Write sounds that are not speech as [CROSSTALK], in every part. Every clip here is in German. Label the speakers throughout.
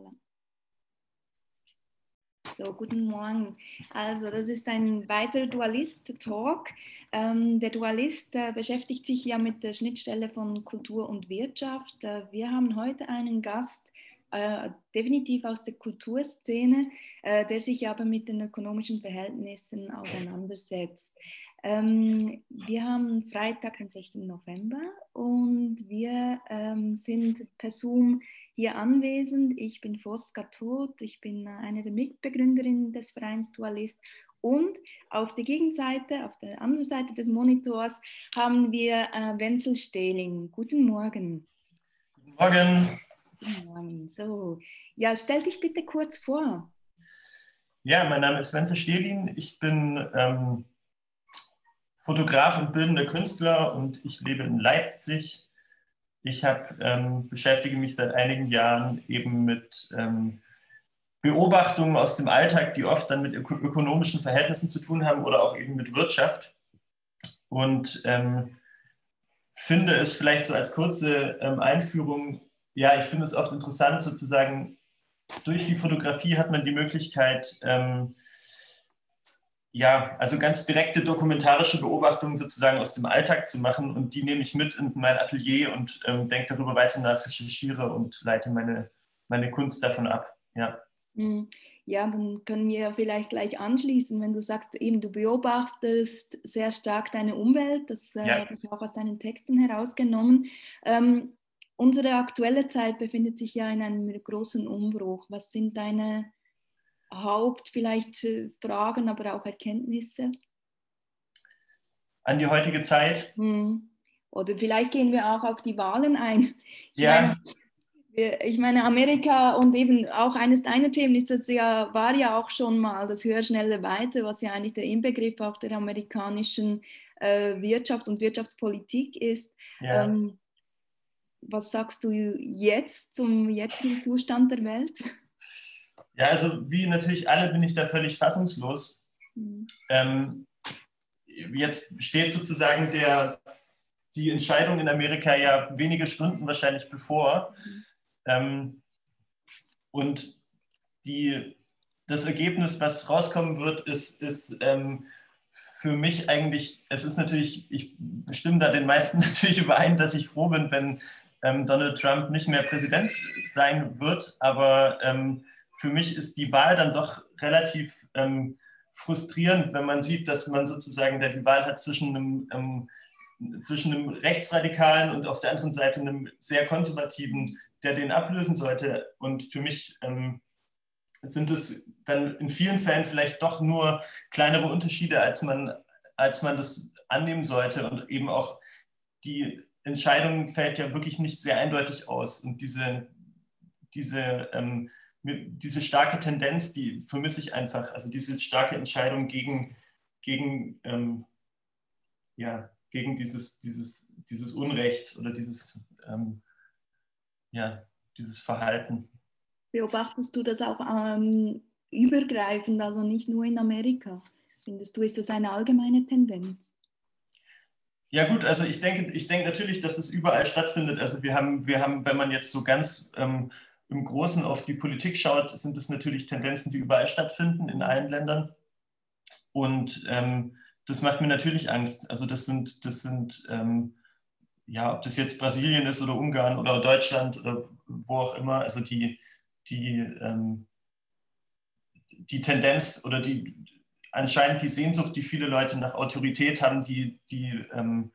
Speaker 1: Voilà. So, guten Morgen. Also, das ist ein weiterer Dualist-Talk. Ähm, der Dualist äh, beschäftigt sich ja mit der Schnittstelle von Kultur und Wirtschaft. Äh, wir haben heute einen Gast, äh, definitiv aus der Kulturszene, äh, der sich aber mit den ökonomischen Verhältnissen auseinandersetzt. Ähm, wir haben Freitag, den 16. November und wir ähm, sind per Zoom hier anwesend. Ich bin Fosca Todt, ich bin äh, eine der Mitbegründerinnen des Vereins Dualist und auf der Gegenseite, auf der anderen Seite des Monitors haben wir äh, Wenzel Stehling. Guten Morgen.
Speaker 2: Guten Morgen.
Speaker 1: Guten Morgen. So, ja, stell dich bitte kurz vor.
Speaker 2: Ja, mein Name ist Wenzel Stehling. Ich bin ähm, Fotograf und bildender Künstler und ich lebe in Leipzig. Ich hab, ähm, beschäftige mich seit einigen Jahren eben mit ähm, Beobachtungen aus dem Alltag, die oft dann mit öko ökonomischen Verhältnissen zu tun haben oder auch eben mit Wirtschaft. Und ähm, finde es vielleicht so als kurze ähm, Einführung, ja, ich finde es oft interessant sozusagen, durch die Fotografie hat man die Möglichkeit, ähm, ja, also ganz direkte dokumentarische Beobachtungen sozusagen aus dem Alltag zu machen und die nehme ich mit in mein Atelier und ähm, denke darüber weiter nach, recherchiere und leite meine, meine Kunst davon ab. Ja.
Speaker 1: Hm. Ja, dann können wir vielleicht gleich anschließen, wenn du sagst, eben du beobachtest sehr stark deine Umwelt, das äh, ja. habe ich auch aus deinen Texten herausgenommen. Ähm, unsere aktuelle Zeit befindet sich ja in einem großen Umbruch. Was sind deine Haupt vielleicht Fragen, aber auch Erkenntnisse?
Speaker 2: An die heutige Zeit?
Speaker 1: Hm. Oder vielleicht gehen wir auch auf die Wahlen ein.
Speaker 2: Ich ja.
Speaker 1: Meine, ich meine, Amerika und eben auch eines deiner Themen ist das ja, war ja auch schon mal das höher, schnelle, weiter, was ja eigentlich der Inbegriff auch der amerikanischen äh, Wirtschaft und Wirtschaftspolitik ist. Ja. Ähm, was sagst du jetzt zum jetzigen Zustand der Welt?
Speaker 2: Ja, also wie natürlich alle bin ich da völlig fassungslos. Mhm. Ähm, jetzt steht sozusagen der, die Entscheidung in Amerika ja wenige Stunden wahrscheinlich bevor. Mhm. Ähm, und die, das Ergebnis, was rauskommen wird, ist, ist ähm, für mich eigentlich, es ist natürlich, ich stimme da den meisten [LAUGHS] natürlich überein, dass ich froh bin, wenn ähm, Donald Trump nicht mehr Präsident sein wird, aber ähm, für mich ist die Wahl dann doch relativ ähm, frustrierend, wenn man sieht, dass man sozusagen die Wahl hat zwischen einem, ähm, zwischen einem Rechtsradikalen und auf der anderen Seite einem sehr konservativen, der den ablösen sollte. Und für mich ähm, sind es dann in vielen Fällen vielleicht doch nur kleinere Unterschiede, als man, als man das annehmen sollte. Und eben auch die Entscheidung fällt ja wirklich nicht sehr eindeutig aus. Und diese, diese ähm, diese starke Tendenz, die vermisse ich einfach, also diese starke Entscheidung gegen, gegen, ähm, ja, gegen dieses, dieses, dieses Unrecht oder dieses, ähm, ja, dieses Verhalten.
Speaker 1: Beobachtest du das auch ähm, übergreifend, also nicht nur in Amerika? Findest du, ist das eine allgemeine Tendenz?
Speaker 2: Ja gut, also ich denke, ich denke natürlich, dass es überall stattfindet. Also wir haben, wir haben, wenn man jetzt so ganz ähm, im Großen auf die Politik schaut, sind es natürlich Tendenzen, die überall stattfinden, in allen Ländern. Und ähm, das macht mir natürlich Angst. Also das sind, das sind ähm, ja, ob das jetzt Brasilien ist oder Ungarn oder Deutschland oder wo auch immer, also die, die, ähm, die Tendenz oder die anscheinend die Sehnsucht, die viele Leute nach Autorität haben, die, die, ähm,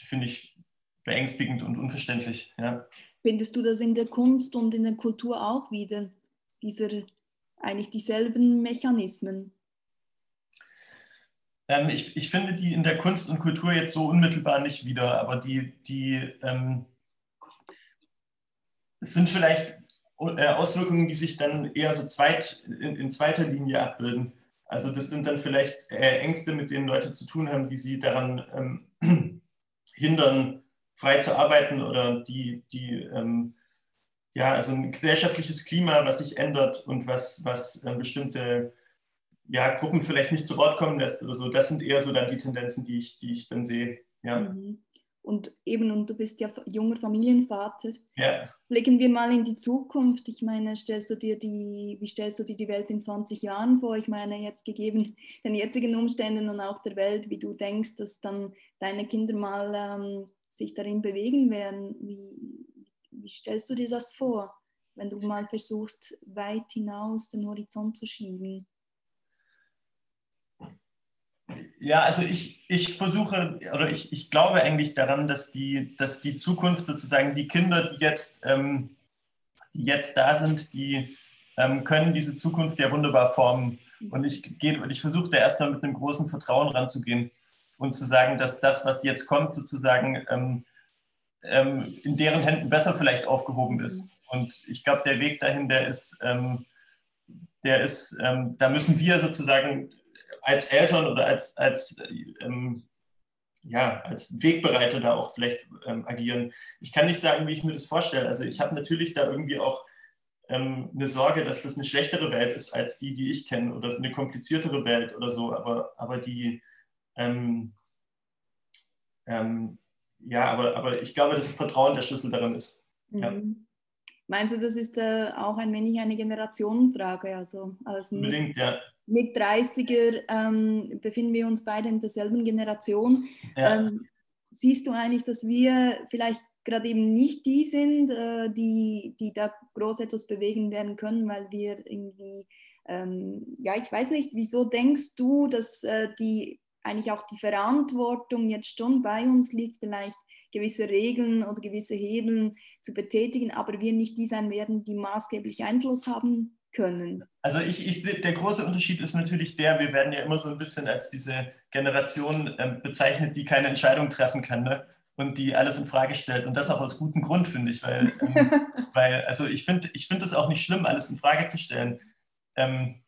Speaker 2: die finde ich beängstigend und unverständlich. Ja.
Speaker 1: Findest du das in der Kunst und in der Kultur auch wieder, dieser, eigentlich dieselben Mechanismen?
Speaker 2: Ähm, ich, ich finde die in der Kunst und Kultur jetzt so unmittelbar nicht wieder, aber die, die ähm, es sind vielleicht äh, Auswirkungen, die sich dann eher so zweit, in, in, zweiter Linie abbilden. Also das sind dann vielleicht äh, Ängste, mit denen Leute zu tun haben, die sie daran ähm, [CLEARS THROAT] hindern, frei zu arbeiten oder die, die ähm, ja, also ein gesellschaftliches Klima, was sich ändert und was, was äh, bestimmte ja, Gruppen vielleicht nicht zu Wort kommen lässt oder so. Das sind eher so dann die Tendenzen, die ich, die ich dann sehe. Ja.
Speaker 1: Mhm. und eben, und du bist ja junger Familienvater.
Speaker 2: Ja.
Speaker 1: Blicken wir mal in die Zukunft. Ich meine, stellst du dir die, wie stellst du dir die Welt in 20 Jahren vor? Ich meine, jetzt gegeben den jetzigen Umständen und auch der Welt, wie du denkst, dass dann deine Kinder mal ähm, sich darin bewegen werden. Wie, wie stellst du dir das vor, wenn du mal versuchst, weit hinaus den Horizont zu schieben?
Speaker 2: Ja, also ich, ich versuche oder ich, ich glaube eigentlich daran, dass die, dass die Zukunft sozusagen die Kinder, die jetzt, ähm, die jetzt da sind, die ähm, können diese Zukunft ja wunderbar formen. Und ich, ich versuche da erstmal mit einem großen Vertrauen ranzugehen und zu sagen, dass das, was jetzt kommt, sozusagen ähm, ähm in deren Händen besser vielleicht aufgehoben ist. Und ich glaube, der Weg dahin, der ist, ähm, der ist, ähm, da müssen wir sozusagen als Eltern oder als, als, ähm, ja, als Wegbereiter da auch vielleicht ähm, agieren. Ich kann nicht sagen, wie ich mir das vorstelle. Also ich habe natürlich da irgendwie auch eine Sorge, dass das eine schlechtere Welt ist als die, die ich kenne oder eine kompliziertere Welt oder so. Aber, aber die, ähm, ähm, ja, aber, aber ich glaube, dass das Vertrauen der Schlüssel darin ist. Mhm. Ja.
Speaker 1: Meinst du, das ist äh, auch ein wenig eine Generationenfrage? Also als
Speaker 2: Unbedingt, ja
Speaker 1: mit 30er ähm, befinden wir uns beide in derselben Generation. Ja. Ähm, siehst du eigentlich, dass wir vielleicht gerade eben nicht die sind, äh, die, die da groß etwas bewegen werden können, weil wir irgendwie, ähm, ja, ich weiß nicht, wieso denkst du, dass äh, die eigentlich auch die Verantwortung jetzt schon bei uns liegt, vielleicht gewisse Regeln oder gewisse Hebeln zu betätigen, aber wir nicht die sein werden, die maßgeblich Einfluss haben können.
Speaker 2: Also ich, ich sehe, der große Unterschied ist natürlich der, wir werden ja immer so ein bisschen als diese Generation äh, bezeichnet, die keine Entscheidung treffen kann ne? und die alles in Frage stellt. Und das auch aus gutem Grund, finde ich, weil, ähm, [LAUGHS] weil also ich finde ich find es auch nicht schlimm, alles in Frage zu stellen. Ähm,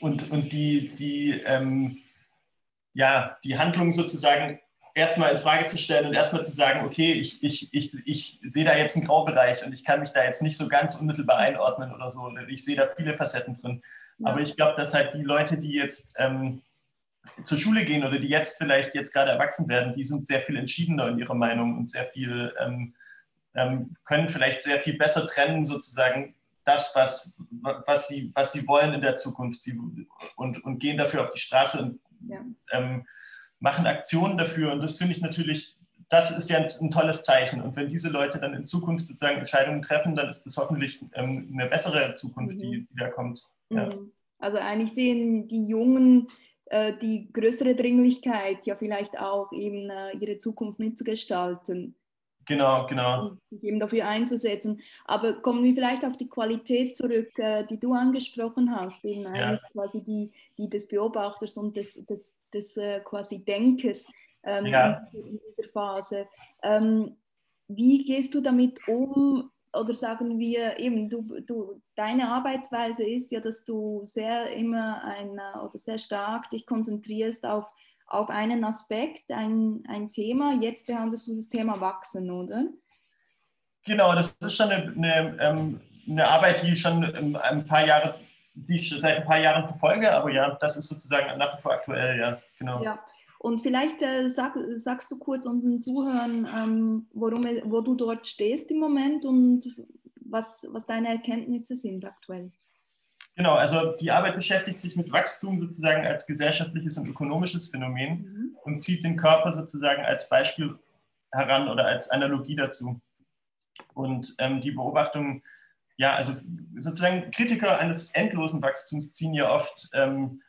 Speaker 2: und, und die, die, ähm, ja, die Handlung sozusagen erstmal in Frage zu stellen und erstmal zu sagen, okay, ich, ich, ich, ich sehe da jetzt einen Graubereich und ich kann mich da jetzt nicht so ganz unmittelbar einordnen oder so. Ich sehe da viele Facetten drin. Ja. Aber ich glaube, dass halt die Leute, die jetzt ähm, zur Schule gehen oder die jetzt vielleicht jetzt gerade erwachsen werden, die sind sehr viel entschiedener in ihrer Meinung und sehr viel, ähm, ähm, können vielleicht sehr viel besser trennen, sozusagen das, was, was, sie, was sie wollen in der Zukunft sie, und, und gehen dafür auf die Straße und ja. Ähm, machen Aktionen dafür. Und das finde ich natürlich, das ist ja ein, ein, tolles Zeichen. Und wenn diese Leute dann in Zukunft sozusagen Entscheidungen treffen, dann ist das hoffentlich ähm, eine bessere Zukunft, mhm. die, die da kommt. Ja.
Speaker 1: Mhm. Also eigentlich sehen die Jungen äh, die größere Dringlichkeit, ja vielleicht auch eben äh, ihre Zukunft mitzugestalten.
Speaker 2: Genau, genau.
Speaker 1: Sich eben dafür einzusetzen. Aber kommen wir vielleicht auf die Qualität zurück, äh, die du angesprochen hast, eben ja. quasi die, die des Beobachters und des, des, des äh, quasi Denkers ähm, ja. in dieser Phase. Ähm, wie gehst du damit um? Oder sagen wir eben, du, du, deine Arbeitsweise ist ja, dass du sehr immer ein, oder sehr stark dich konzentrierst auf auf einen Aspekt, ein, ein Thema. Jetzt behandelst du das Thema Wachsen, oder?
Speaker 2: Genau, das ist schon eine, eine, ähm, eine Arbeit, die ich schon ein paar Jahre, die ich seit ein paar Jahren verfolge, aber ja, das ist sozusagen nach wie vor aktuell, ja, genau.
Speaker 1: Ja. Und vielleicht äh, sag, sagst du kurz unseren Zuhörern, ähm, worum, wo du dort stehst im Moment und was, was deine Erkenntnisse sind aktuell.
Speaker 2: Genau, also die Arbeit beschäftigt sich mit Wachstum sozusagen als gesellschaftliches und ökonomisches Phänomen mhm. und zieht den Körper sozusagen als Beispiel heran oder als Analogie dazu. Und ähm, die Beobachtung, ja, also sozusagen Kritiker eines endlosen Wachstums ziehen ja oft ähm,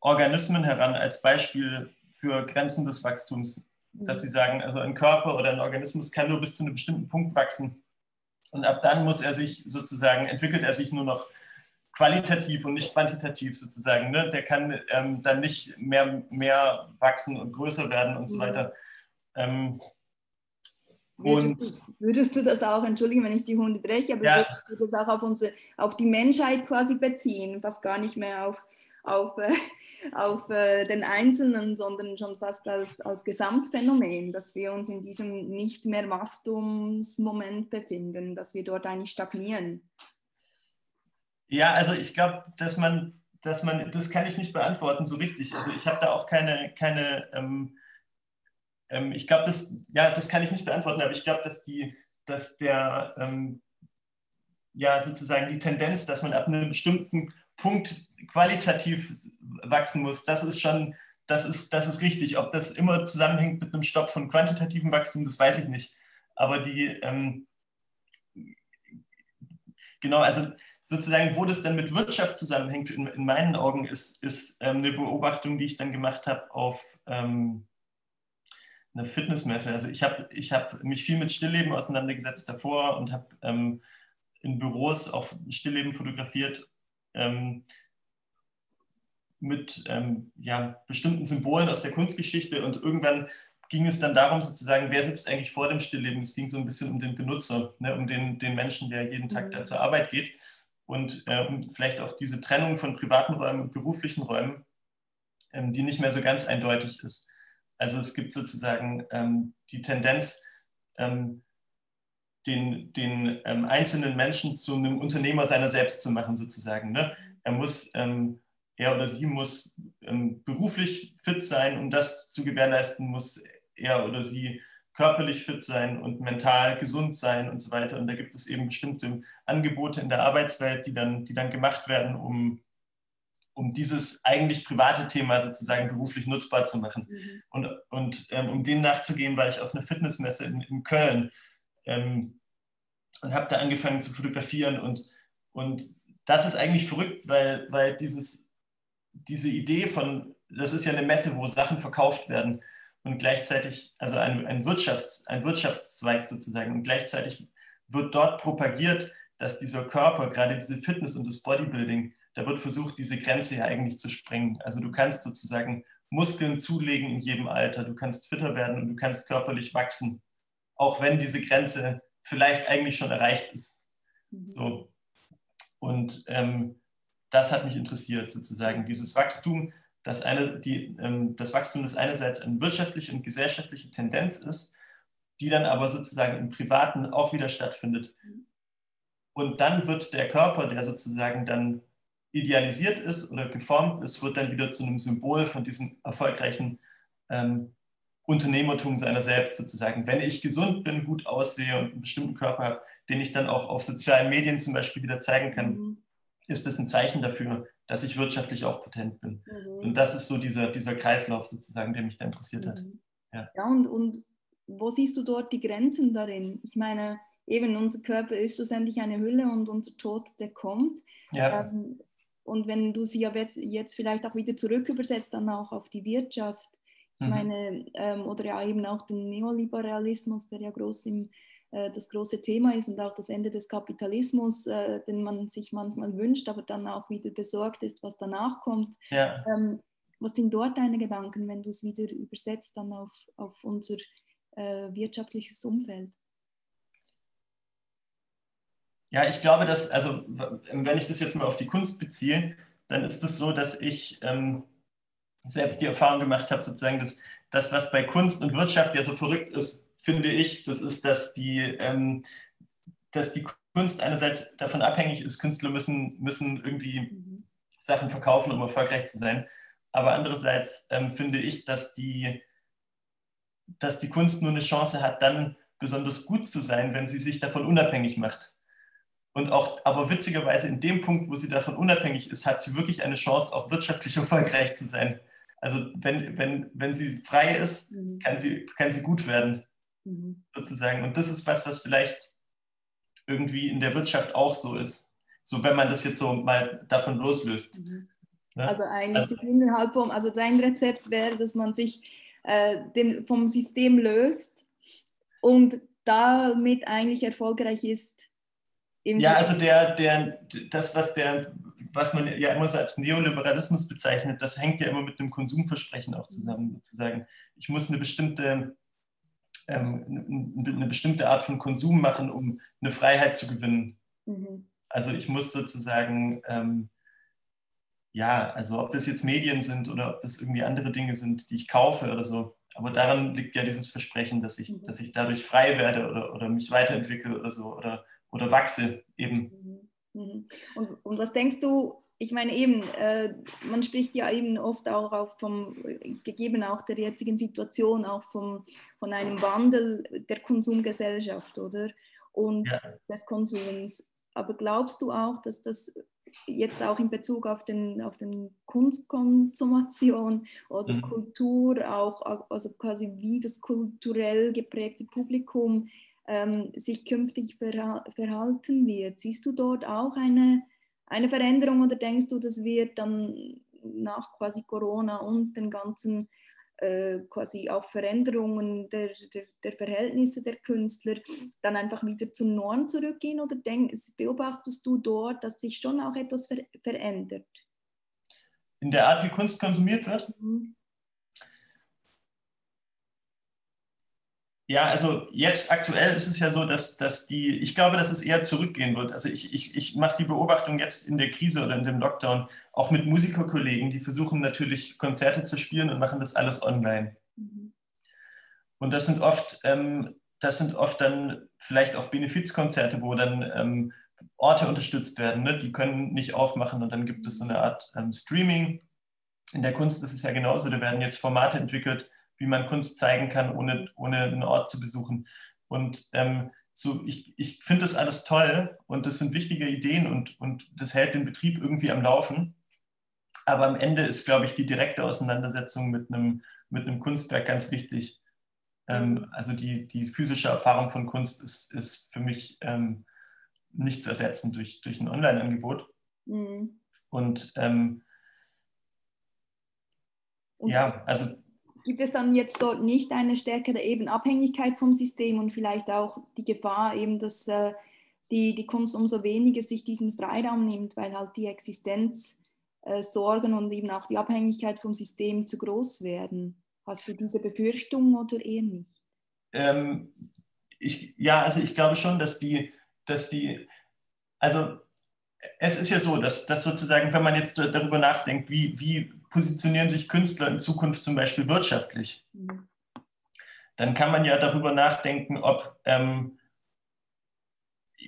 Speaker 2: Organismen heran als Beispiel für Grenzen des Wachstums. Mhm. Dass sie sagen, also ein Körper oder ein Organismus kann nur bis zu einem bestimmten Punkt wachsen. Und ab dann muss er sich sozusagen, entwickelt er sich nur noch qualitativ und nicht quantitativ sozusagen. Ne? Der kann ähm, dann nicht mehr, mehr wachsen und größer werden und so mhm. weiter. Ähm,
Speaker 1: würdest, du, würdest, du, das auch, entschuldigen, wenn ich die Hunde breche, aber ja. würdest du das auch auf, unsere, auf die Menschheit quasi beziehen, fast gar nicht mehr auf, auf, äh, auf äh, den Einzelnen, sondern schon fast als, als Gesamtphänomen, dass wir uns in diesem nicht mehr Wachstumsmoment befinden, dass wir dort eigentlich stagnieren?
Speaker 2: Ja, also ich glaube, dass man, dass man, das kann ich nicht beantworten so richtig. Also ich habe da auch keine, keine, ähm, ähm, ich glaube, das, ja, das kann ich nicht beantworten, aber ich glaube, dass, die, dass der, ähm, ja, sozusagen die Tendenz, dass man ab einem bestimmten Punkt qualitativ wachsen muss, das ist schon, das ist, das ist richtig. Ob das immer zusammenhängt mit einem Stopp von quantitativem Wachstum, das weiß ich nicht. Aber die, ähm, genau, also sozusagen, wo das dann mit Wirtschaft zusammenhängt, in, in meinen Augen, ist, ist ähm, eine Beobachtung, die ich dann gemacht habe auf ähm, einer Fitnessmesse. Also ich habe ich hab mich viel mit Stillleben auseinandergesetzt davor und habe ähm, in Büros auch Stillleben fotografiert ähm, mit ähm, ja, bestimmten Symbolen aus der Kunstgeschichte und irgendwann ging es dann darum, sozusagen, wer sitzt eigentlich vor dem Stillleben? Es ging so ein bisschen um den Benutzer, ne, um den, den Menschen, der jeden Tag da mhm. zur Arbeit geht und äh, vielleicht auch diese Trennung von privaten Räumen und beruflichen Räumen, ähm, die nicht mehr so ganz eindeutig ist. Also es gibt sozusagen ähm, die Tendenz, ähm, den, den ähm, einzelnen Menschen zu einem Unternehmer seiner selbst zu machen, sozusagen. Ne? Er muss, ähm, er oder sie muss ähm, beruflich fit sein, um das zu gewährleisten, muss er oder sie körperlich fit sein und mental gesund sein und so weiter. Und da gibt es eben bestimmte Angebote in der Arbeitswelt, die dann, die dann gemacht werden, um, um dieses eigentlich private Thema sozusagen beruflich nutzbar zu machen. Mhm. Und, und ähm, um dem nachzugehen, war ich auf einer Fitnessmesse in, in Köln ähm, und habe da angefangen zu fotografieren. Und, und das ist eigentlich verrückt, weil, weil dieses, diese Idee von, das ist ja eine Messe, wo Sachen verkauft werden und gleichzeitig, also ein, ein, Wirtschafts-, ein Wirtschaftszweig sozusagen, und gleichzeitig wird dort propagiert, dass dieser Körper, gerade diese Fitness und das Bodybuilding, da wird versucht, diese Grenze ja eigentlich zu sprengen. Also du kannst sozusagen Muskeln zulegen in jedem Alter, du kannst fitter werden und du kannst körperlich wachsen, auch wenn diese Grenze vielleicht eigentlich schon erreicht ist. Mhm. So. Und ähm, das hat mich interessiert, sozusagen, dieses Wachstum, dass eine, die, ähm, das Wachstum das einerseits eine wirtschaftliche und gesellschaftliche Tendenz ist, die dann aber sozusagen im Privaten auch wieder stattfindet. Und dann wird der Körper, der sozusagen dann idealisiert ist oder geformt ist, wird dann wieder zu einem Symbol von diesem erfolgreichen ähm, Unternehmertum seiner selbst sozusagen. Wenn ich gesund bin, gut aussehe und einen bestimmten Körper habe, den ich dann auch auf sozialen Medien zum Beispiel wieder zeigen kann, mhm. ist das ein Zeichen dafür, dass ich wirtschaftlich auch potent bin. Mhm. Und das ist so dieser, dieser Kreislauf sozusagen, der mich da interessiert hat. Mhm.
Speaker 1: Ja, ja und, und wo siehst du dort die Grenzen darin? Ich meine, eben unser Körper ist schlussendlich eine Hülle und unser Tod, der kommt. Ja. Ähm, und wenn du sie ja jetzt, jetzt vielleicht auch wieder zurück übersetzt, dann auch auf die Wirtschaft, ich mhm. meine, ähm, oder ja eben auch den Neoliberalismus, der ja groß im das große Thema ist und auch das Ende des Kapitalismus, äh, den man sich manchmal wünscht, aber dann auch wieder besorgt ist, was danach kommt. Ja. Ähm, was sind dort deine Gedanken, wenn du es wieder übersetzt dann auf, auf unser äh, wirtschaftliches Umfeld?
Speaker 2: Ja, ich glaube, dass, also wenn ich das jetzt mal auf die Kunst beziehe, dann ist es so, dass ich ähm, selbst die Erfahrung gemacht habe, sozusagen, dass das, was bei Kunst und Wirtschaft ja so verrückt ist, finde ich, das ist, dass die, ähm, dass die Kunst einerseits davon abhängig ist, Künstler müssen, müssen irgendwie. Sachen verkaufen, um erfolgreich zu sein. Aber andererseits ähm, finde ich, dass die, dass die Kunst nur eine Chance hat, dann besonders gut zu sein, wenn sie sich davon unabhängig macht. Und auch, aber witzigerweise in dem Punkt, wo sie davon unabhängig ist, hat sie wirklich eine Chance, auch wirtschaftlich [LAUGHS] erfolgreich zu sein. Also wenn, wenn, wenn sie frei ist, mhm. kann sie, kann sie gut werden. Mhm. Sozusagen. Und das ist was, was vielleicht irgendwie in der Wirtschaft auch so ist. So, wenn man das jetzt so mal davon loslöst.
Speaker 1: Mhm. Ne? Also eigentlich also, innerhalb vom, also dein Rezept wäre, dass man sich äh, dem, vom System löst und damit eigentlich erfolgreich ist.
Speaker 2: ja, also der, der, das, was der, was man ja immer so als Neoliberalismus bezeichnet, das hängt ja immer mit einem Konsumversprechen auch zusammen, sozusagen. Ich muss eine bestimmte ähm, eine bestimmte Art von Konsum machen, um eine Freiheit zu gewinnen. Mhm. Also ich muss sozusagen, ähm, ja, also ob das jetzt Medien sind oder ob das irgendwie andere Dinge sind, die ich kaufe oder so, aber daran liegt ja dieses Versprechen, dass ich, mhm. dass ich dadurch frei werde oder, oder mich weiterentwickle oder so oder, oder wachse eben.
Speaker 1: Mhm. mhm. Und, und was denkst du, ich meine eben, äh, man spricht ja eben oft auch, auch vom, gegeben auch der jetzigen Situation, auch vom, von einem Wandel der Konsumgesellschaft, oder? Und ja. des Konsums. Aber glaubst du auch, dass das jetzt auch in Bezug auf den, auf den Kunstkonsumation oder mhm. Kultur, auch also quasi wie das kulturell geprägte Publikum ähm, sich künftig verhalten wird? Siehst du dort auch eine eine Veränderung oder denkst du, das wird dann nach quasi Corona und den ganzen äh, quasi auch Veränderungen der, der, der, Verhältnisse der Künstler dann einfach wieder zur Norm zurückgehen oder denk, beobachtest du dort, dass sich schon auch etwas ver verändert?
Speaker 2: In der Art, wie Kunst konsumiert wird? Mhm. Ja, also jetzt aktuell ist es ja so, dass, dass die, ich glaube, dass es eher zurückgehen wird. Also ich, ich, ich mache die Beobachtung jetzt in der Krise oder in dem Lockdown auch mit Musikerkollegen, die versuchen natürlich Konzerte zu spielen und machen das alles online. Mhm. Und das sind oft, ähm, das sind oft dann vielleicht auch Benefizkonzerte, wo dann ähm, Orte unterstützt werden. Ne? Die können nicht aufmachen und dann gibt es so eine Art ähm, Streaming. In der Kunst ist es ja genauso, da werden jetzt Formate entwickelt, wie man Kunst zeigen kann, ohne, ohne einen Ort zu besuchen. Und ähm, so, ich, ich finde das alles toll und das sind wichtige Ideen und, und das hält den Betrieb irgendwie am Laufen. Aber am Ende ist, glaube ich, die direkte Auseinandersetzung mit einem, mit einem Kunstwerk ganz wichtig. Ähm, also die, die physische Erfahrung von Kunst ist, ist für mich ähm, nicht zu ersetzen durch, durch ein Online-Angebot. Mhm. Und, ähm, und ja, also
Speaker 1: gibt es dann jetzt dort nicht eine stärkere eben Abhängigkeit vom System und vielleicht auch die Gefahr eben, dass äh, die, die Kunst umso weniger sich diesen Freiraum nimmt, weil halt die Existenzsorgen äh, und eben auch die Abhängigkeit vom System zu groß werden. Hast du diese Befürchtung oder eher nicht?
Speaker 2: Ähm, ich, ja, also ich glaube schon, dass die, dass die, also es ist ja so, dass, dass sozusagen, wenn man jetzt darüber nachdenkt, wie, wie positionieren sich Künstler in Zukunft zum Beispiel wirtschaftlich, mhm. dann kann man ja darüber nachdenken, ob ähm,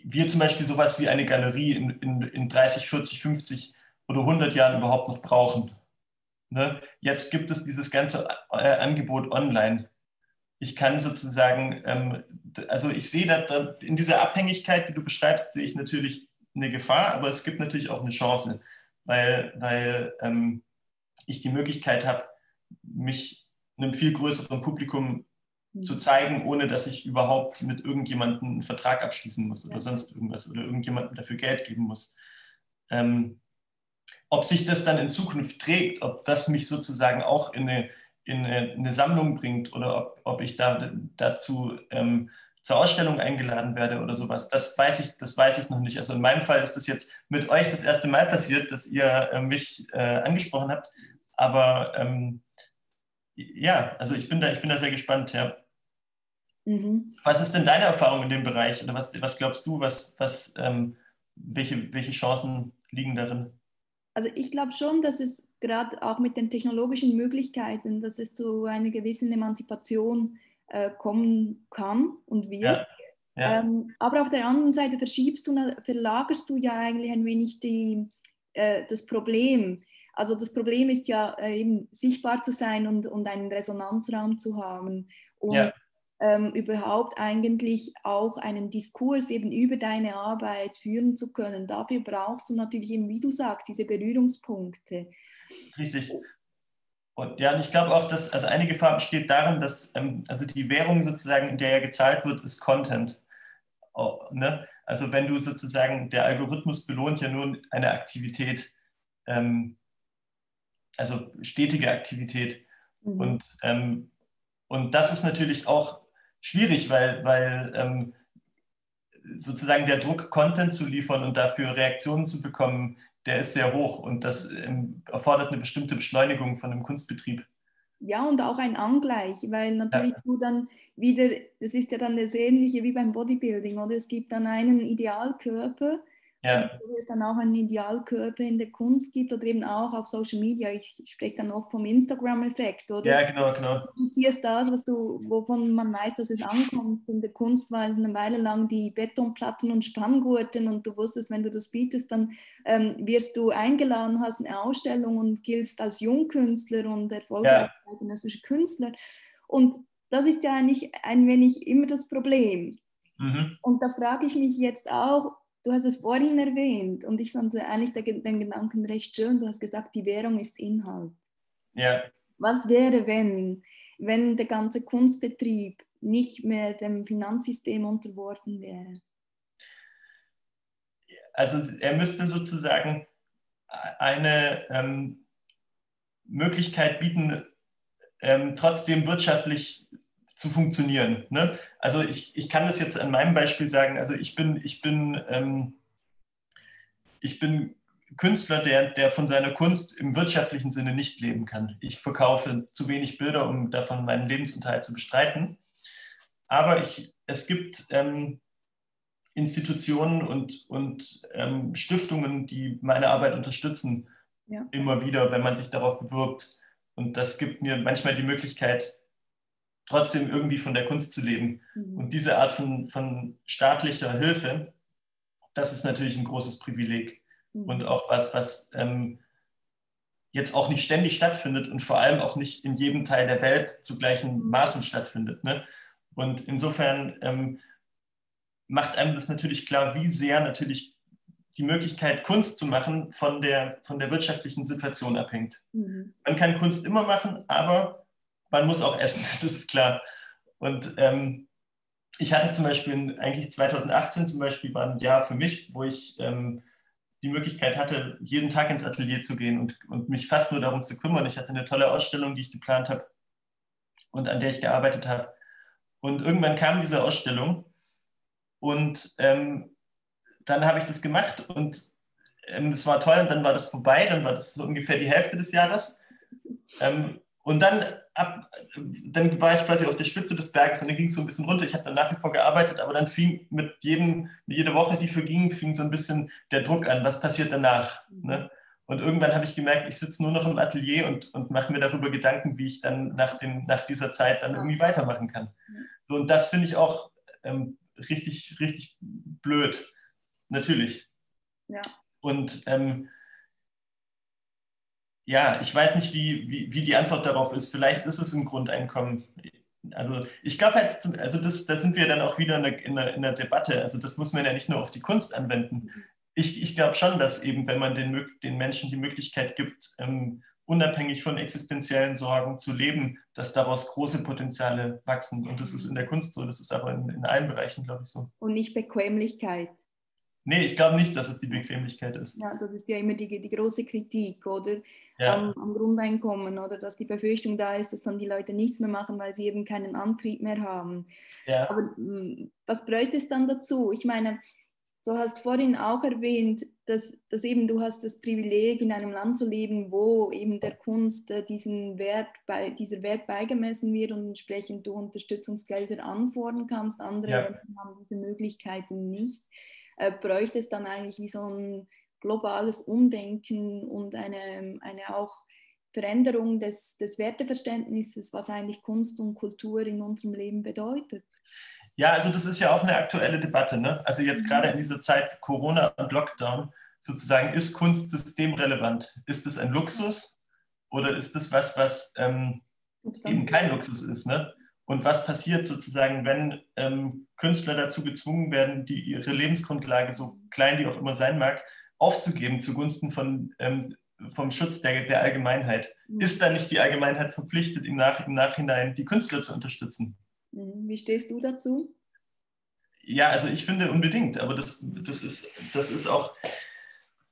Speaker 2: wir zum Beispiel sowas wie eine Galerie in, in, in 30, 40, 50 oder 100 Jahren überhaupt noch brauchen. Ne? Jetzt gibt es dieses ganze äh, Angebot online. Ich kann sozusagen, ähm, also ich sehe da, da in dieser Abhängigkeit, die du beschreibst, sehe ich natürlich eine Gefahr, aber es gibt natürlich auch eine Chance, weil, weil ähm, ich die Möglichkeit habe, mich einem viel größeren Publikum mhm. zu zeigen, ohne dass ich überhaupt mit irgendjemandem einen Vertrag abschließen muss oder sonst irgendwas oder irgendjemandem dafür Geld geben muss. Ähm, ob sich das dann in Zukunft trägt, ob das mich sozusagen auch in eine, in eine, eine Sammlung bringt oder ob, ob ich da, dazu ähm, zur Ausstellung eingeladen werde oder sowas. Das weiß ich, das weiß ich noch nicht. Also in meinem Fall ist das jetzt mit euch das erste Mal passiert, dass ihr äh, mich äh, angesprochen habt. Aber ähm, ja, also ich bin da, ich bin da sehr gespannt, ja. Mhm. Was ist denn deine Erfahrung in dem Bereich? Oder was, was glaubst du, was, was, ähm, welche, welche Chancen liegen darin?
Speaker 1: Also ich glaube schon, dass es gerade auch mit den technologischen Möglichkeiten, dass es zu einer gewissen Emanzipation äh, kommen kann und wird. Ja. Ja. Ähm, aber auf der anderen Seite verschiebst du, verlagerst du ja eigentlich ein wenig die, äh, das Problem. Also das Problem ist ja äh, eben sichtbar zu sein und, und einen Resonanzraum zu haben und ja. ähm, überhaupt eigentlich auch einen Diskurs eben über deine Arbeit führen zu können. Dafür brauchst du natürlich eben, wie du sagst, diese Berührungspunkte.
Speaker 2: Richtig. Und ja, und ich glaube auch, dass also eine Gefahr besteht darin, dass ähm, also die Währung sozusagen, in der ja gezahlt wird, ist Content. Oh, ne? Also wenn du sozusagen, der Algorithmus belohnt ja nur eine Aktivität, ähm, also stetige Aktivität. Mhm. Und, ähm, und das ist natürlich auch schwierig, weil, weil ähm, sozusagen der Druck, Content zu liefern und dafür Reaktionen zu bekommen, der ist sehr hoch und das ähm, erfordert eine bestimmte Beschleunigung von einem Kunstbetrieb.
Speaker 1: Ja, und auch ein Angleich, weil natürlich ja. du dann wieder, das ist ja dann das Ähnliche wie beim Bodybuilding, oder? Es gibt dann einen Idealkörper Ja. Wo es dann auch einen Idealkörper in der Kunst gibt oder eben auch auf Social Media. Ich spreche dann oft vom Instagram-Effekt, oder?
Speaker 2: Ja, genau, genau.
Speaker 1: Du ziehst das, was du, wovon man weiß, dass es ankommt. In der Kunst war es eine Weile lang die Betonplatten und Spanngurten und du wusstest, wenn du das bietest, dann ähm, wirst du eingeladen, hast eine Ausstellung und giltst als Jungkünstler und erfolgreicher ja. Künstler. Und das ist ja eigentlich ein wenig immer das Problem. Mhm. Und da frage ich mich jetzt auch, du hast es vorhin erwähnt und ich fand eigentlich den, Gedanken recht schön. Du hast gesagt, die Währung ist Inhalt.
Speaker 2: Ja.
Speaker 1: Was wäre, wenn, wenn der ganze Kunstbetrieb nicht mehr dem Finanzsystem unterworfen wäre?
Speaker 2: Also er müsste sozusagen eine ähm, Möglichkeit bieten, ähm, trotzdem wirtschaftlich zu funktionieren. Ne? Also ich, ich kann das jetzt an meinem Beispiel sagen. Also ich bin, ich bin, ähm, ich bin Künstler, der, der von seiner Kunst im wirtschaftlichen Sinne nicht leben kann. Ich verkaufe zu wenig Bilder, um davon meinen Lebensunterhalt zu bestreiten. Aber ich, es gibt ähm, Institutionen und, und ähm, Stiftungen, die meine Arbeit unterstützen, ja. immer wieder, wenn man sich darauf bewirbt. Und das gibt mir manchmal die Möglichkeit, trotzdem irgendwie von der Kunst zu leben. Mhm. Und diese Art von, von staatlicher Hilfe, das ist natürlich ein großes Privileg mhm. und auch was, was ähm, jetzt auch nicht ständig stattfindet und vor allem auch nicht in jedem Teil der Welt zu gleichen mhm. Maßen stattfindet. Ne? Und insofern ähm, macht einem das natürlich klar, wie sehr natürlich die Möglichkeit, Kunst zu machen, von der, von der wirtschaftlichen Situation abhängt. Mhm. Man kann Kunst immer machen, aber man muss auch essen, [LAUGHS] das ist klar. Und ähm, ich hatte zum Beispiel eigentlich 2018 zum Beispiel war ein Jahr für mich, wo ich ähm, die Möglichkeit hatte, jeden Tag ins Atelier zu gehen und, und mich fast nur darum zu kümmern. Ich hatte eine tolle Ausstellung, die ich geplant habe und an der ich gearbeitet habe. Und irgendwann kam diese Ausstellung und ähm, dann habe ich das gemacht und ähm, es war toll und dann war das vorbei, dann war das so ungefähr die Hälfte des Jahres. Ähm, und dann, ab, dann war ich quasi auf der Spitze des Berges und dann ging es so ein bisschen runter. Ich habe dann nach wie vor gearbeitet, aber dann fing mit jedem, jede Woche, die verging, fing so ein bisschen der Druck an, was passiert danach. Ne? Und irgendwann habe ich gemerkt, ich sitze nur noch im Atelier und, und mache mir darüber Gedanken, wie ich dann nach, dem, nach dieser Zeit dann irgendwie weitermachen kann. So, und das finde ich auch ähm, richtig, richtig blöd. Natürlich.
Speaker 1: Ja.
Speaker 2: Und ähm, ja, ich weiß nicht, wie, wie, wie die Antwort darauf ist. Vielleicht ist es ein Grundeinkommen. Also ich glaube halt, also das, da sind wir dann auch wieder in der, in, der, in der, Debatte. Also das muss man ja nicht nur auf die Kunst anwenden. Ich, ich glaube schon, dass eben, wenn man den, den Menschen die Möglichkeit gibt, ähm, unabhängig von existenziellen Sorgen zu leben, dass daraus große Potenziale wachsen. Und das ist in der Kunst so, das ist aber in, in allen Bereichen, glaube ich, so.
Speaker 1: Und nicht Bequemlichkeit.
Speaker 2: Nee, ich glaube nicht, dass es die Bequemlichkeit ist.
Speaker 1: Ja, das ist ja immer die, die große Kritik, oder? Ja. Am, am, Grundeinkommen, oder dass die Befürchtung da ist, dass dann die Leute nichts mehr machen, weil sie eben keinen Antrieb mehr haben. Ja. Aber hm, was bräuchte es dann dazu? Ich meine, du hast vorhin auch erwähnt, dass, dass eben du hast das Privileg, in einem Land zu leben, wo eben der Kunst äh, diesen Wert bei, dieser Wert beigemessen wird und entsprechend du Unterstützungsgelder anfordern kannst. Andere ja. haben diese Möglichkeiten nicht äh, bräuchte es dann eigentlich wie so ein globales Umdenken und eine, eine auch Veränderung des, des Werteverständnisses, was eigentlich Kunst und Kultur in unserem Leben bedeutet.
Speaker 2: Ja, also das ist ja auch eine aktuelle Debatte. Ne? Also jetzt mhm. gerade in dieser Zeit Corona und Lockdown sozusagen, ist Kunst systemrelevant? Ist es ein Luxus oder ist es was, was ähm, eben kein Luxus ist? Ne? Und was passiert sozusagen, wenn ähm, Künstler dazu gezwungen werden, die ihre Lebensgrundlage, so klein die auch immer sein mag, aufzugeben zugunsten von, ähm, vom Schutz der, der Allgemeinheit? Mhm. Ist dann nicht die Allgemeinheit verpflichtet, im, Nach im Nachhinein die Künstler zu unterstützen?
Speaker 1: Mhm. Wie stehst du dazu?
Speaker 2: Ja, also ich finde unbedingt, aber das, das, ist, das ist auch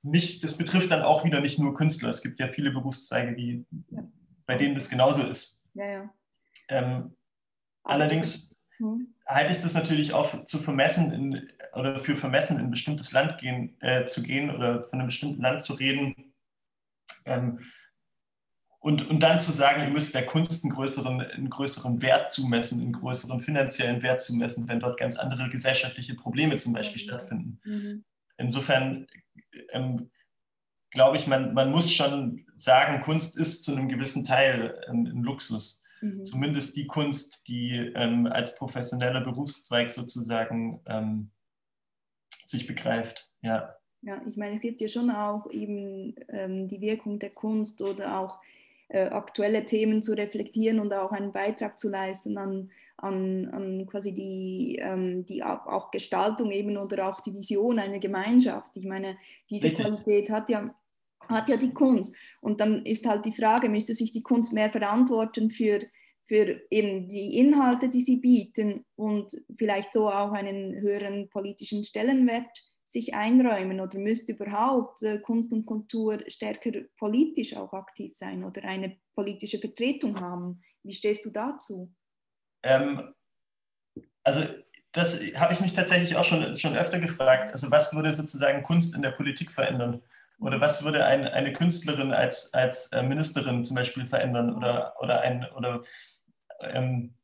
Speaker 2: nicht, das betrifft dann auch wieder nicht nur Künstler. Es gibt ja viele Berufszweige, die, ja. bei denen das genauso ist.
Speaker 1: Ja, ja.
Speaker 2: Ähm, Allerdings hm. halte ich das natürlich auch zu vermessen in, oder für vermessen, in ein bestimmtes Land gehen, äh, zu gehen oder von einem bestimmten Land zu reden. Ähm, und, und dann zu sagen, ihr müsst der Kunst einen größeren, einen größeren Wert zumessen, einen größeren finanziellen Wert zumessen, wenn dort ganz andere gesellschaftliche Probleme zum Beispiel stattfinden. Mhm. insofern ähm, glaube ich, man, man muss schon sagen, Kunst ist zu einem gewissen Teil ähm, ein Luxus. Mhm. Zumindest die Kunst, die ähm, als professioneller Berufszweig sozusagen ähm, sich begreift. Ja.
Speaker 1: ja, ich meine, es gibt ja schon auch eben ähm, die Wirkung der Kunst oder auch äh, aktuelle Themen zu reflektieren und auch einen Beitrag zu leisten an, an, an quasi die, ähm, die auch Gestaltung eben oder auch die Vision einer Gemeinschaft. Ich meine, diese Richtig. Qualität hat ja hat ja die Kunst. Und dann ist halt die Frage, müsste sich die Kunst mehr verantworten für, für eben die Inhalte, die sie bieten und vielleicht so auch einen höheren politischen Stellenwert sich einräumen oder müsste überhaupt äh, Kunst und Kultur stärker politisch auch aktiv sein oder eine politische Vertretung haben? Wie stehst du dazu?
Speaker 2: Ähm, also das habe ich mich tatsächlich auch schon, schon öfter gefragt. Also was würde sozusagen Kunst in der Politik verändern? Oder was würde ein, eine Künstlerin als, als äh, Ministerin zum Beispiel verändern? Oder, oder ein, oder ähm,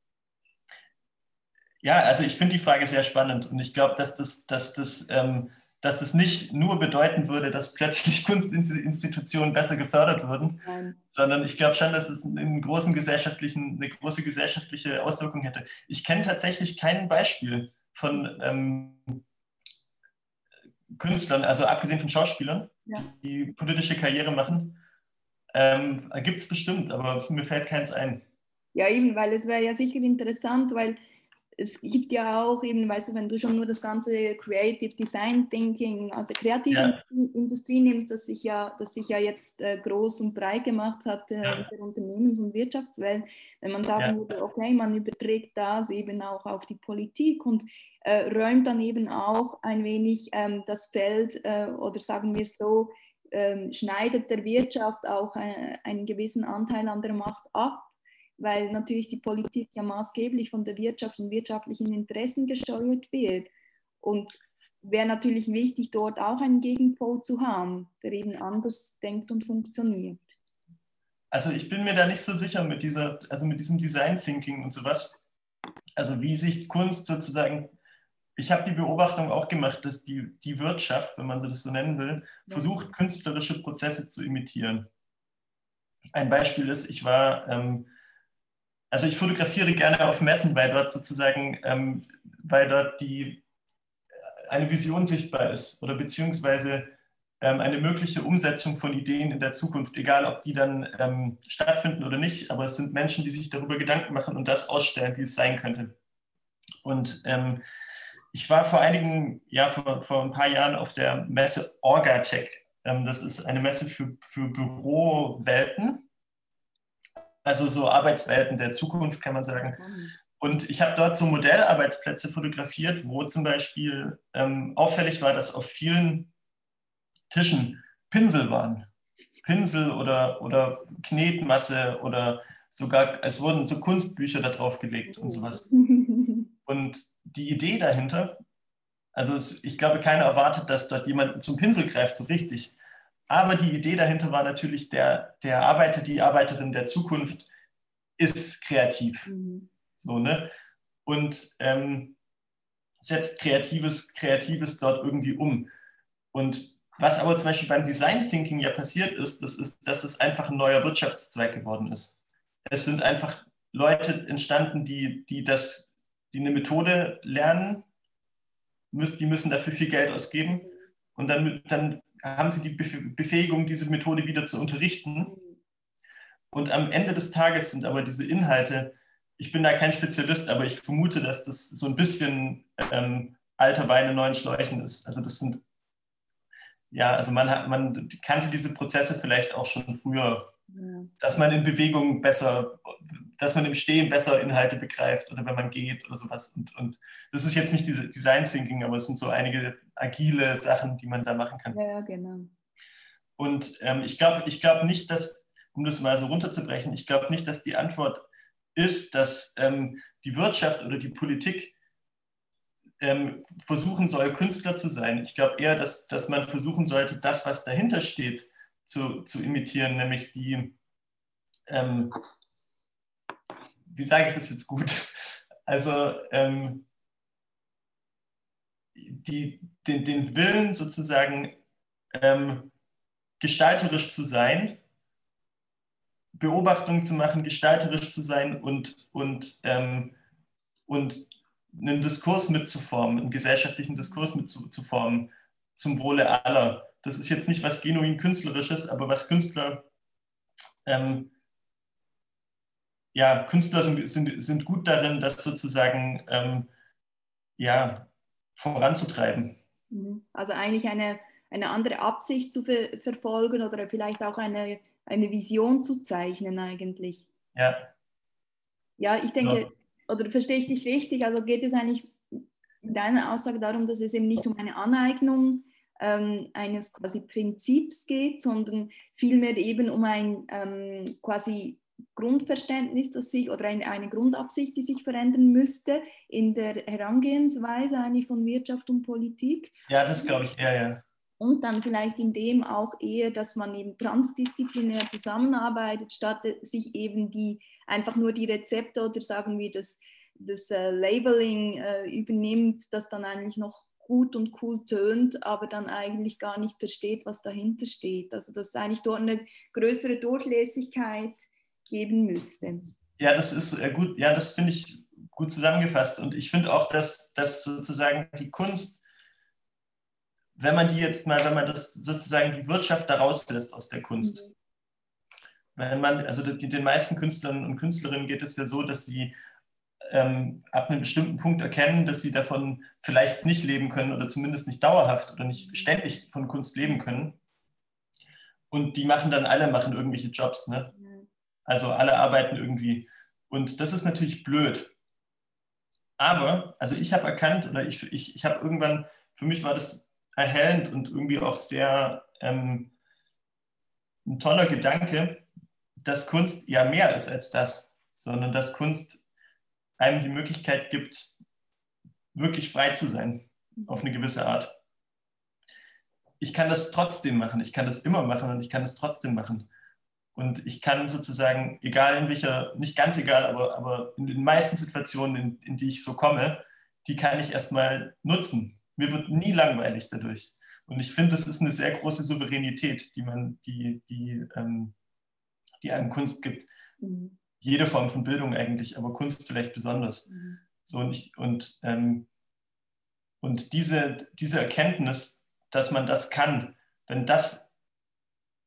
Speaker 2: ja, also ich finde die Frage sehr spannend und ich glaube, dass das, dass, das, ähm, dass das nicht nur bedeuten würde, dass plötzlich [LAUGHS] Kunstinstitutionen besser gefördert würden, Nein. sondern ich glaube schon, dass es einen großen gesellschaftlichen, eine große gesellschaftliche Auswirkung hätte. Ich kenne tatsächlich kein Beispiel von ähm, Künstlern, also abgesehen von Schauspielern, ja. die politische Karriere machen. Ähm, Gibt es bestimmt, aber mir fällt keins ein.
Speaker 1: Ja, eben, weil es wäre ja sicher interessant, weil es gibt ja auch eben, weißt du, wenn du schon nur das ganze Creative Design Thinking aus der kreativen ja. Industrie nimmst, das sich ja, das sich ja jetzt äh, groß und breit gemacht hat äh, ja. in der Unternehmens- und Wirtschaftswelt, wenn man sagen ja. würde, okay, man überträgt das eben auch auf die Politik und äh, räumt dann eben auch ein wenig ähm, das Feld äh, oder sagen wir so, ähm, schneidet der Wirtschaft auch äh, einen gewissen Anteil an der Macht ab, weil natürlich die Politik ja maßgeblich von der Wirtschaft und wirtschaftlichen Interessen gesteuert wird. Und wäre natürlich wichtig, dort auch einen Gegenpol zu haben, der eben anders denkt und funktioniert.
Speaker 2: Also ich bin mir da nicht so sicher mit dieser, also mit diesem Design Thinking und sowas. Also wie sich Kunst sozusagen ich habe die Beobachtung auch gemacht, dass die, die Wirtschaft, wenn man das so nennen will, versucht, künstlerische Prozesse zu imitieren. Ein Beispiel ist, ich war, ähm, also ich fotografiere gerne auf Messen, weil dort sozusagen, ähm, weil dort die, äh, eine Vision sichtbar ist oder beziehungsweise ähm, eine mögliche Umsetzung von Ideen in der Zukunft, egal ob die dann ähm, stattfinden oder nicht, aber es sind Menschen, die sich darüber Gedanken machen und das ausstellen, wie es sein könnte. Und ähm, ich war vor einigen, ja, vor, vor ein paar Jahren auf der Messe Orgatech. Ähm, das ist eine Messe für, für Bürowelten, also so Arbeitswelten der Zukunft, kann man sagen. Und ich habe dort so Modellarbeitsplätze fotografiert, wo zum Beispiel ähm, auffällig war, dass auf vielen Tischen Pinsel waren. Pinsel oder, oder Knetmasse oder sogar, es wurden so Kunstbücher da drauf gelegt und sowas. Und die Idee dahinter, also ich glaube, keiner erwartet, dass dort jemand zum Pinsel greift, so richtig. Aber die Idee dahinter war natürlich, der, der Arbeiter, die Arbeiterin der Zukunft ist kreativ. Mhm. So, ne? Und ähm, setzt Kreatives, Kreatives dort irgendwie um. Und was aber zum Beispiel beim Design Thinking ja passiert ist, das ist, dass es einfach ein neuer Wirtschaftszweig geworden ist. Es sind einfach Leute entstanden, die, die das die eine Methode lernen, die müssen dafür viel Geld ausgeben und dann, dann haben sie die Befähigung, diese Methode wieder zu unterrichten. Und am Ende des Tages sind aber diese Inhalte, ich bin da kein Spezialist, aber ich vermute, dass das so ein bisschen ähm, alter Wein in neuen Schläuchen ist. Also das sind, ja, also man, hat, man kannte diese Prozesse vielleicht auch schon früher. Dass man in Bewegung besser dass man im Stehen besser Inhalte begreift oder wenn man geht oder sowas. Und, und das ist jetzt nicht diese Design Thinking, aber es sind so einige agile Sachen, die man da machen kann.
Speaker 1: Ja, genau.
Speaker 2: Und ähm, ich glaube ich glaub nicht, dass, um das mal so runterzubrechen, ich glaube nicht, dass die Antwort ist, dass ähm, die Wirtschaft oder die Politik ähm, versuchen soll, Künstler zu sein. Ich glaube eher, dass, dass man versuchen sollte, das, was dahinter steht, zu, zu imitieren, nämlich die, ähm, wie sage ich das jetzt gut? [LAUGHS] Also, ähm, die, den, den Willen sozusagen ähm, gestalterisch zu sein, Beobachtungen zu machen, gestalterisch zu sein und, und, ähm, und einen Diskurs mitzuformen, einen gesellschaftlichen Diskurs mitzuformen zum Wohle aller. Das ist jetzt nicht was genuin Künstlerisches, aber was Künstler, ähm, ja, Künstler sind, sind, sind gut darin, das sozusagen ähm, ja, voranzutreiben.
Speaker 1: Mhm. Also eigentlich eine, eine andere Absicht zu ver verfolgen oder vielleicht auch eine, eine Vision zu zeichnen eigentlich.
Speaker 2: Ja.
Speaker 1: Ja, ich denke, ja. oder verstehe ich dich richtig, also geht es eigentlich in deiner Aussage darum, dass es eben nicht um eine Aneignung ähm, eines quasi Prinzips geht, sondern vielmehr eben um ein ähm, quasi Grundverständnis, das sich oder eine, eine Grundabsicht, die sich verändern müsste in der Herangehensweise eigentlich von Wirtschaft und Politik.
Speaker 2: Ja, das glaube ich eher, ja.
Speaker 1: Und dann vielleicht in dem auch eher, dass man eben transdisziplinär zusammenarbeitet, statt sich eben die einfach nur die Rezepte oder sagen wir das, das äh, Labeling äh, übernimmt, das dann eigentlich noch gut und cool tönt, aber dann eigentlich gar nicht versteht, was dahinter steht. Also dass eigentlich dort eine größere Durchlässigkeit geben müsste.
Speaker 2: Ja, das ist äh, gut, ja, das finde ich gut zusammengefasst. Und ich finde auch, dass, dass sozusagen die Kunst, wenn man die jetzt mal, wenn man das sozusagen die Wirtschaft da rauslässt aus der Kunst, mhm. wenn man, also die, den meisten Künstlern und Künstlerinnen geht es ja so, dass sie ähm, ab einem bestimmten Punkt erkennen, dass sie davon vielleicht nicht leben können oder zumindest nicht dauerhaft oder nicht ständig von Kunst leben können. Und die machen dann alle machen irgendwelche Jobs. Ne? Also alle arbeiten irgendwie. Und das ist natürlich blöd. Aber, also ich habe erkannt, oder ich, ich, ich habe irgendwann, für mich war das erhellend und irgendwie auch sehr ähm, ein toller Gedanke, dass Kunst ja mehr ist als das, sondern dass Kunst einem die Möglichkeit gibt, wirklich frei zu sein, auf eine gewisse Art. Ich kann das trotzdem machen, ich kann das immer machen und ich kann das trotzdem machen. Und ich kann sozusagen, egal in welcher, nicht ganz egal, aber, aber in den meisten Situationen, in, in die ich so komme, die kann ich erstmal nutzen. Mir wird nie langweilig dadurch. Und ich finde, das ist eine sehr große Souveränität, die man, die, die, ähm, die einem Kunst gibt. Mhm jede Form von Bildung eigentlich, aber Kunst vielleicht besonders. Mhm. So und ich, und, ähm, und diese, diese Erkenntnis, dass man das kann, wenn das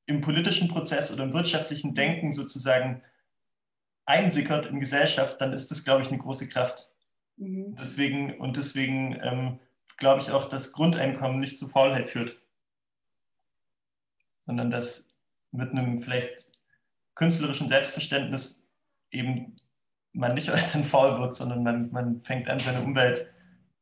Speaker 2: im politischen Prozess oder im wirtschaftlichen Denken sozusagen einsickert in Gesellschaft, dann ist das, glaube ich, eine große Kraft. Mhm. Deswegen, und deswegen ähm, glaube ich auch, dass Grundeinkommen nicht zu Faulheit führt, sondern dass mit einem vielleicht künstlerischen Selbstverständnis eben man nicht [LAUGHS] dann faul wird, sondern man, man fängt an, seine Umwelt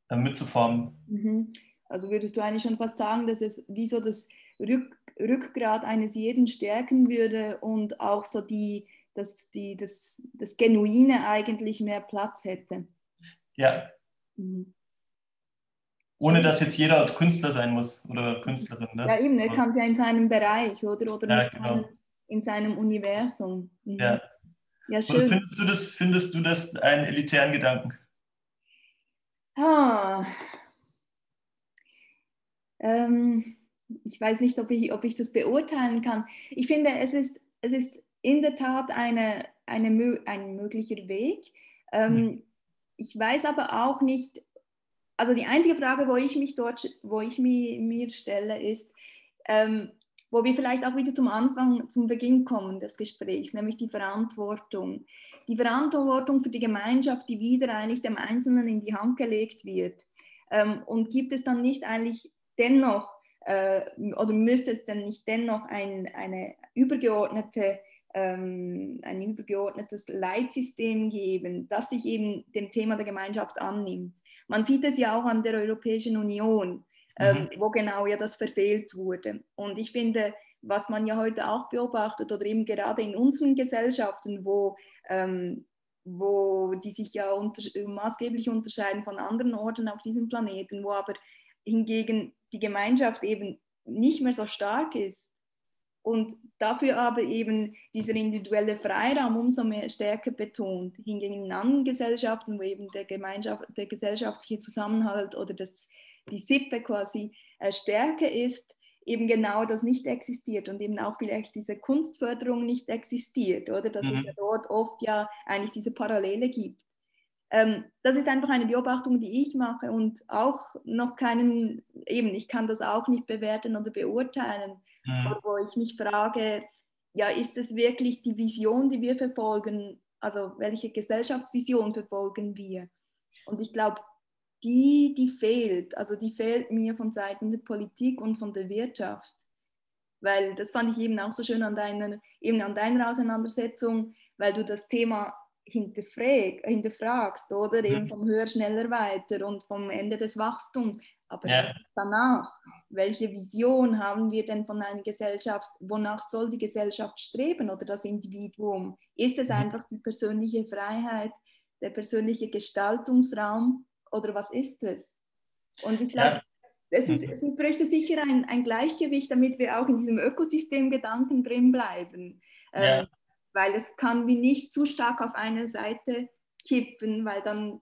Speaker 2: äh, mitzuformen.
Speaker 1: Mhm. Also würdest du eigentlich schon fast sagen, dass es wie so das Rück, Rückgrat eines jeden stärken würde und auch so die, dass die, das, das Genuine eigentlich mehr Platz hätte?
Speaker 2: Ja. Mhm. Ohne dass jetzt jeder Künstler sein muss oder Künstlerin. Ne?
Speaker 1: Ja, eben, er kann es ja in seinem Bereich oder, oder ja, genau. in seinem Universum.
Speaker 2: Mhm. Ja. Ja, schön. Oder findest du das, findest du das einen elitären Gedanken?
Speaker 1: Ah. Ähm, ich weiß nicht, ob ich, ob ich das beurteilen kann. Ich finde, es ist, es ist in der Tat eine, eine, ein möglicher Weg. Ähm, hm. Ich weiß aber auch nicht, also die einzige Frage, wo ich mich dort, wo ich mir, mir stelle, ist, ähm, wo wir vielleicht auch wieder zum Anfang, zum Beginn kommen des Gesprächs, nämlich die Verantwortung. Die Verantwortung für die Gemeinschaft, die wieder eigentlich dem Einzelnen in die Hand gelegt wird. Ähm, und gibt es dann nicht eigentlich dennoch, äh, oder müsste es denn nicht dennoch ein, eine übergeordnete ähm, ein übergeordnetes Leitsystem geben, das sich eben dem Thema der Gemeinschaft annimmt. Man sieht es ja auch an der Europäischen Union mhm. wo genau ja das verfehlt wurde. Und ich finde, was man ja heute auch beobachtet oder eben gerade in unseren Gesellschaften, wo, ähm, wo die sich ja unter, maßgeblich unterscheiden von anderen Orten auf diesem Planeten, wo aber hingegen die Gemeinschaft eben nicht mehr so stark ist und dafür aber eben dieser individuelle Freiraum umso mehr stärker betont. Hingegen in anderen Gesellschaften, wo eben der, Gemeinschaft, der gesellschaftliche Zusammenhalt oder das die Sippe quasi äh, stärker ist, eben genau das nicht existiert und eben auch vielleicht diese Kunstförderung nicht existiert, oder? Dass mhm. es ja dort oft ja eigentlich diese Parallele gibt. Ähm, das ist einfach eine Beobachtung, die ich mache und auch noch keinen, eben, ich kann das auch nicht bewerten oder beurteilen, mhm. wo ich mich frage, ja, ist es wirklich die Vision, die wir verfolgen? Also welche Gesellschaftsvision verfolgen wir? Und ich glaube, die, die fehlt. Also die fehlt mir von Seiten der Politik und von der Wirtschaft. Weil das fand ich eben auch so schön an deiner, eben an deiner Auseinandersetzung, weil du das Thema hinterfrag, hinterfragst, oder? Mhm. Eben vom Höher, Schneller, Weiter und vom Ende des Wachstums. Aber ja. danach, welche Vision haben wir denn von einer Gesellschaft? Wonach soll die Gesellschaft streben oder das Individuum? Ist es mhm. einfach die persönliche Freiheit, der persönliche Gestaltungsraum oder was ist es? Und ich glaube, ja. es, ist, mhm. es bräuchte sicher ein, ein, Gleichgewicht, damit wir auch in diesem Ökosystemgedanken drin bleiben. Ja. Ähm, weil es kann wie nicht zu stark auf eine Seite kippen, weil dann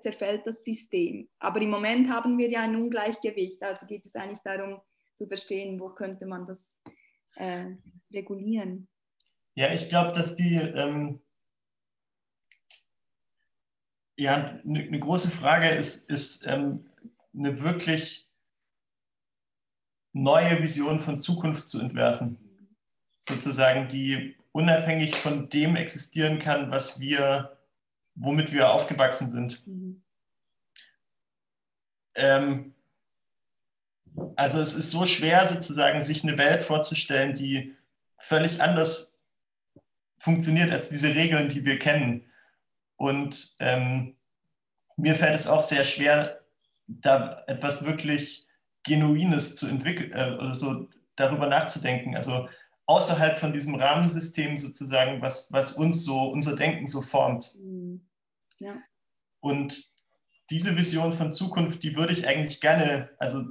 Speaker 1: zerfällt das System. Aber im Moment haben wir ja ein Ungleichgewicht. Also geht es eigentlich darum zu verstehen, wo könnte man das äh, regulieren.
Speaker 2: Ja, ich glaube, dass die ähm, ja, eine ne große Frage ist, ist ähm, eine wirklich neue Vision von Zukunft zu entwerfen. Sozusagen, die unabhängig von dem existieren kann, was wir, womit wir aufgewachsen sind. Mhm. Ähm, also es ist so schwer sozusagen, sich eine Welt vorzustellen, die völlig anders funktioniert als diese Regeln, die wir kennen. Und ähm, mir fällt es auch sehr schwer, da etwas wirklich Genuines zu entwickeln äh, oder so darüber nachzudenken. Also außerhalb von diesem Rahmensystem sozusagen, was, was uns so, unser Denken so formt. Mhm. Ja. Und diese Vision von Zukunft, die würde ich eigentlich gerne, also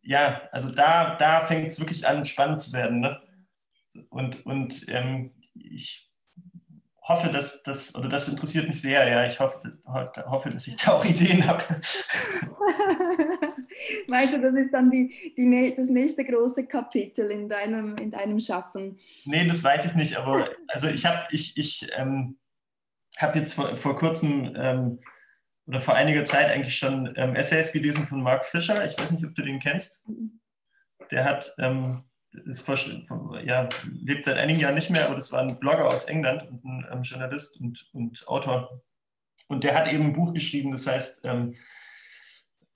Speaker 2: ja, also da, da fängt es wirklich an, spannend zu werden. Ne? Und, und ähm, ich hoffe, dass das, oder das interessiert mich sehr, ja. Ich hoffe, hoffe dass ich da auch Ideen habe. [LAUGHS]
Speaker 1: Meinst du, das ist dann die, die, das nächste große Kapitel in deinem, in deinem Schaffen?
Speaker 2: Nee, das weiß ich nicht, aber also ich habe ich, ich, ähm, hab jetzt vor, vor kurzem ähm, oder vor einiger Zeit eigentlich schon ähm, Essays gelesen von Mark Fischer. Ich weiß nicht, ob du den kennst. Der hat ähm, ist, ja, lebt seit einigen Jahren nicht mehr, aber das war ein Blogger aus England und ein ähm, Journalist und, und Autor. Und der hat eben ein Buch geschrieben, das heißt ähm,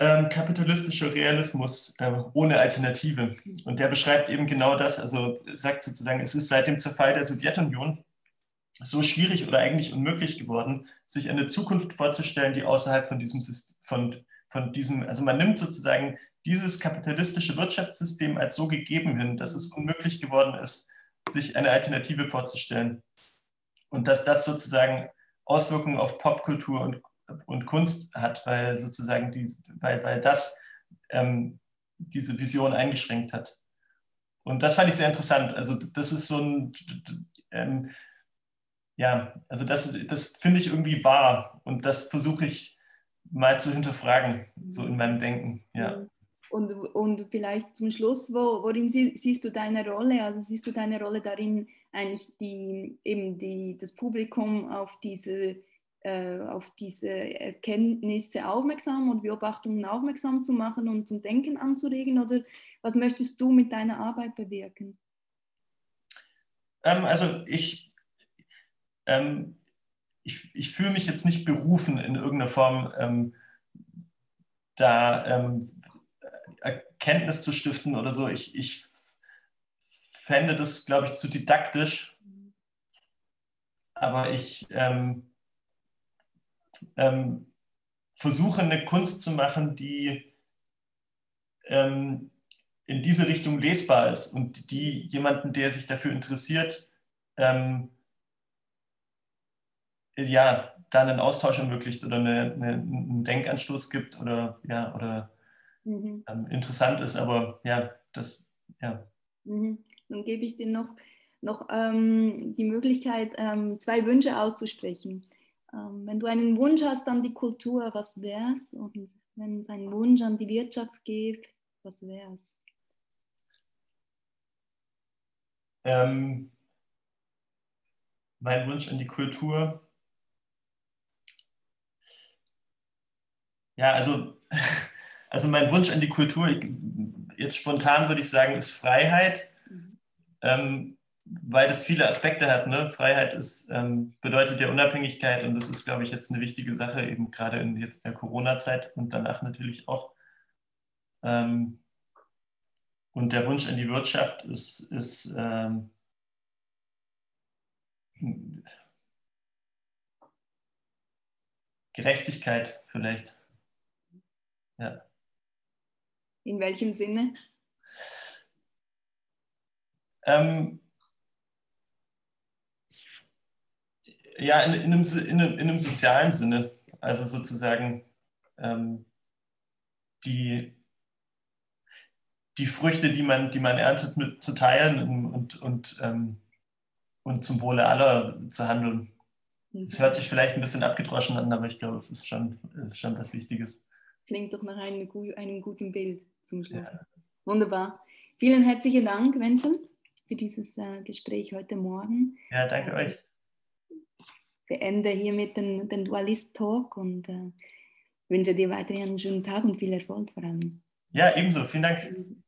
Speaker 2: ähm, Kapitalistischer Realismus äh, ohne Alternative. Und der beschreibt eben genau das, also sagt sozusagen, es ist seit dem Zerfall der Sowjetunion so schwierig oder eigentlich unmöglich geworden, sich eine Zukunft vorzustellen, die außerhalb von diesem, von, von diesem also man nimmt sozusagen dieses kapitalistische Wirtschaftssystem als so gegeben hin, dass es unmöglich geworden ist, sich eine Alternative vorzustellen. Und dass das sozusagen Auswirkungen auf Popkultur und, und Kunst hat, weil sozusagen die, weil, weil das ähm, diese Vision eingeschränkt hat. Und das fand ich sehr interessant. Also das ist so ein, ähm, ja, also das, das finde ich irgendwie wahr und das versuche ich mal zu hinterfragen, so in meinem Denken. Ja.
Speaker 1: Und, und vielleicht zum Schluss, wo, worin sie, siehst du deine Rolle? Also siehst du deine Rolle darin, eigentlich die, eben die, das Publikum auf diese, äh, auf diese Erkenntnisse aufmerksam und Beobachtungen aufmerksam zu machen und zum Denken anzuregen? Oder was möchtest du mit deiner Arbeit bewirken?
Speaker 2: Ähm, also ich, ähm, ich, ich fühle mich jetzt nicht berufen in irgendeiner Form, ähm, da ähm, Erkenntnis zu stiften oder so. Ich, ich fände das, glaube ich, zu didaktisch. Aber ich ähm, ähm, versuche eine Kunst zu machen, die ähm, in diese Richtung lesbar ist und die jemanden, der sich dafür interessiert, ähm, ja, dann einen Austausch ermöglicht oder eine, eine, einen Denkanstoß gibt oder ja, oder mhm. ähm, interessant ist. Aber ja, das, ja.
Speaker 1: Mhm. Dann gebe ich dir noch, noch ähm, die Möglichkeit, ähm, zwei Wünsche auszusprechen. Ähm, wenn du einen Wunsch hast an die Kultur, was wäre es und wenn es einen Wunsch an die Wirtschaft gäbe, was wäre es?
Speaker 2: Ähm, mein Wunsch an die Kultur. Ja, also, [LAUGHS] also mein Wunsch an die Kultur, jetzt spontan würde ich sagen, ist Freiheit. Mhm. Ähm, weil das viele Aspekte hat. Ne? Freiheit ist, ähm, bedeutet ja Unabhängigkeit und das ist, glaube ich, jetzt eine wichtige Sache, eben gerade in jetzt der Corona-Zeit und danach natürlich auch. Ähm, und der Wunsch an die Wirtschaft ist, ist ähm, Gerechtigkeit vielleicht. Ja.
Speaker 1: In welchem Sinne?
Speaker 2: Ähm, ja, in, in, einem, in, einem, in, einem, sozialen Sinne. Also sozusagen ähm, die, die Früchte, die man, die man erntet, mit zu teilen und, und, ähm, und zum Wohle aller zu handeln. Das hört sich vielleicht ein bisschen abgedroschen an, aber ich glaube, es ist schon, ist schon was Wichtiges.
Speaker 1: Klingt doch nach einem, einem guten Bild zum Schluss. Ja. Wunderbar. Vielen herzlichen Dank, Wenzel, für dieses äh, Gespräch heute Morgen.
Speaker 2: Ja, danke äh, euch
Speaker 1: beende hiermit den, den Dualist-Talk und äh, wünsche dir weiterhin einen schönen Tag und viel Erfolg vor allem.
Speaker 2: Ja, ebenso. Vielen Dank.